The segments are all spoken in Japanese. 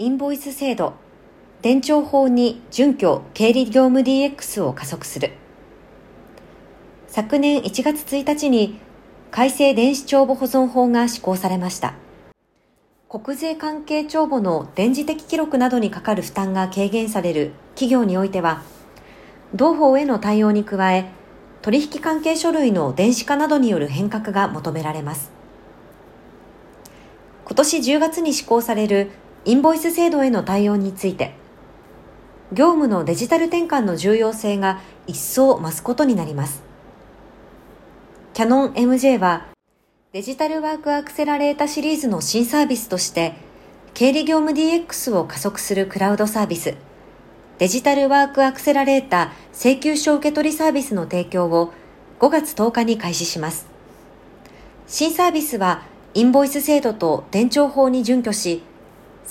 インボイス制度、伝承法に準拠経理業務 DX を加速する。昨年1月1日に改正電子帳簿保存法が施行されました。国税関係帳簿の電磁的記録などにかかる負担が軽減される企業においては、同法への対応に加え、取引関係書類の電子化などによる変革が求められます。今年10月に施行されるインボイス制度への対応について、業務のデジタル転換の重要性が一層増すことになります。キャノン MJ はデジタルワークアクセラレータシリーズの新サービスとして経理業務 DX を加速するクラウドサービスデジタルワークアクセラレータ請求書受取サービスの提供を5月10日に開始します。新サービスはインボイス制度と伝承法に準拠し、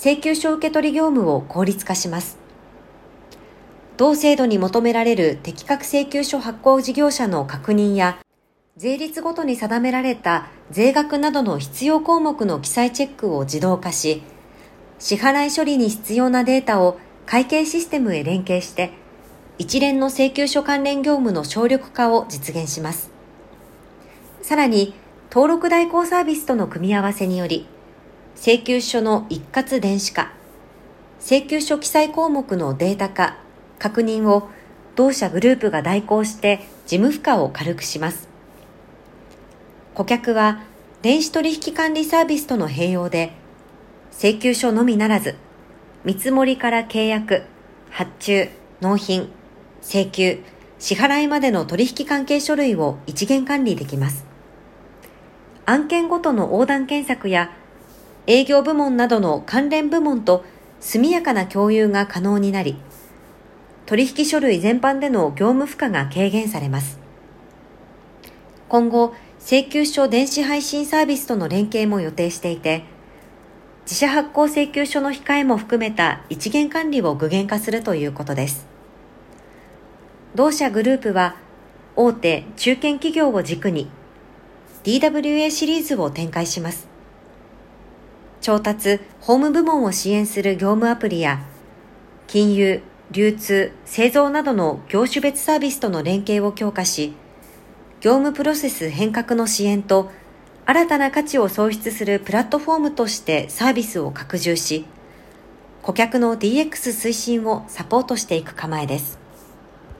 請求書受取業務を効率化します。同制度に求められる適格請求書発行事業者の確認や、税率ごとに定められた税額などの必要項目の記載チェックを自動化し、支払い処理に必要なデータを会計システムへ連携して、一連の請求書関連業務の省力化を実現します。さらに、登録代行サービスとの組み合わせにより、請求書の一括電子化、請求書記載項目のデータ化、確認を同社グループが代行して事務負荷を軽くします。顧客は電子取引管理サービスとの併用で、請求書のみならず、見積もりから契約、発注、納品、請求、支払いまでの取引関係書類を一元管理できます。案件ごとの横断検索や営業部門などの関連部門と速やかな共有が可能になり、取引書類全般での業務負荷が軽減されます。今後、請求書電子配信サービスとの連携も予定していて、自社発行請求書の控えも含めた一元管理を具現化するということです。同社グループは大手中堅企業を軸に DWA シリーズを展開します。調達、ホーム部門を支援する業務アプリや金融、流通、製造などの業種別サービスとの連携を強化し、業務プロセス変革の支援と新たな価値を創出するプラットフォームとしてサービスを拡充し、顧客の DX 推進をサポートしていく構えです。